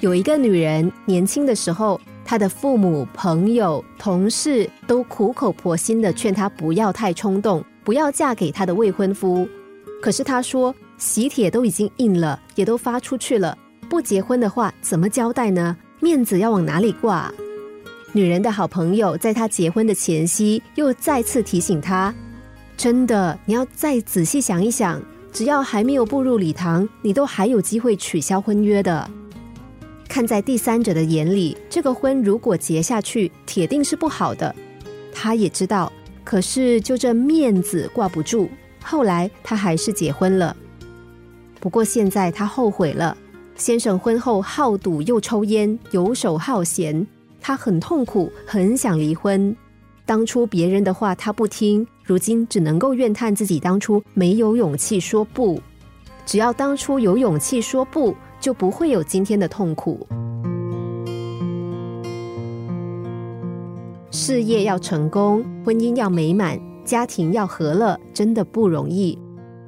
有一个女人年轻的时候，她的父母、朋友、同事都苦口婆心的劝她不要太冲动，不要嫁给她的未婚夫。可是她说，喜帖都已经印了，也都发出去了，不结婚的话怎么交代呢？面子要往哪里挂？女人的好朋友在她结婚的前夕，又再次提醒她：真的，你要再仔细想一想，只要还没有步入礼堂，你都还有机会取消婚约的。看在第三者的眼里，这个婚如果结下去，铁定是不好的。他也知道，可是就这面子挂不住。后来他还是结婚了。不过现在他后悔了。先生婚后好赌又抽烟，游手好闲，他很痛苦，很想离婚。当初别人的话他不听，如今只能够怨叹自己当初没有勇气说不。只要当初有勇气说不。就不会有今天的痛苦。事业要成功，婚姻要美满，家庭要和乐，真的不容易。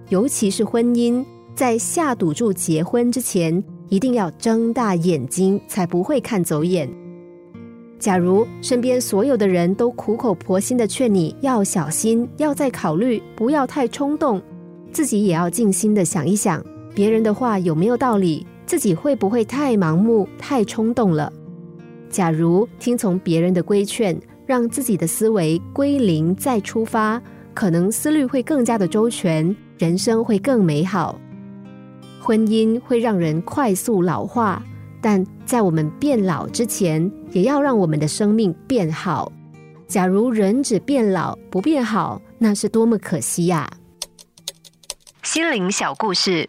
尤其是婚姻，在下赌注结婚之前，一定要睁大眼睛，才不会看走眼。假如身边所有的人都苦口婆心的劝你要小心，要再考虑，不要太冲动，自己也要静心的想一想，别人的话有没有道理。自己会不会太盲目、太冲动了？假如听从别人的规劝，让自己的思维归零再出发，可能思虑会更加的周全，人生会更美好。婚姻会让人快速老化，但在我们变老之前，也要让我们的生命变好。假如人只变老不变好，那是多么可惜呀！心灵小故事。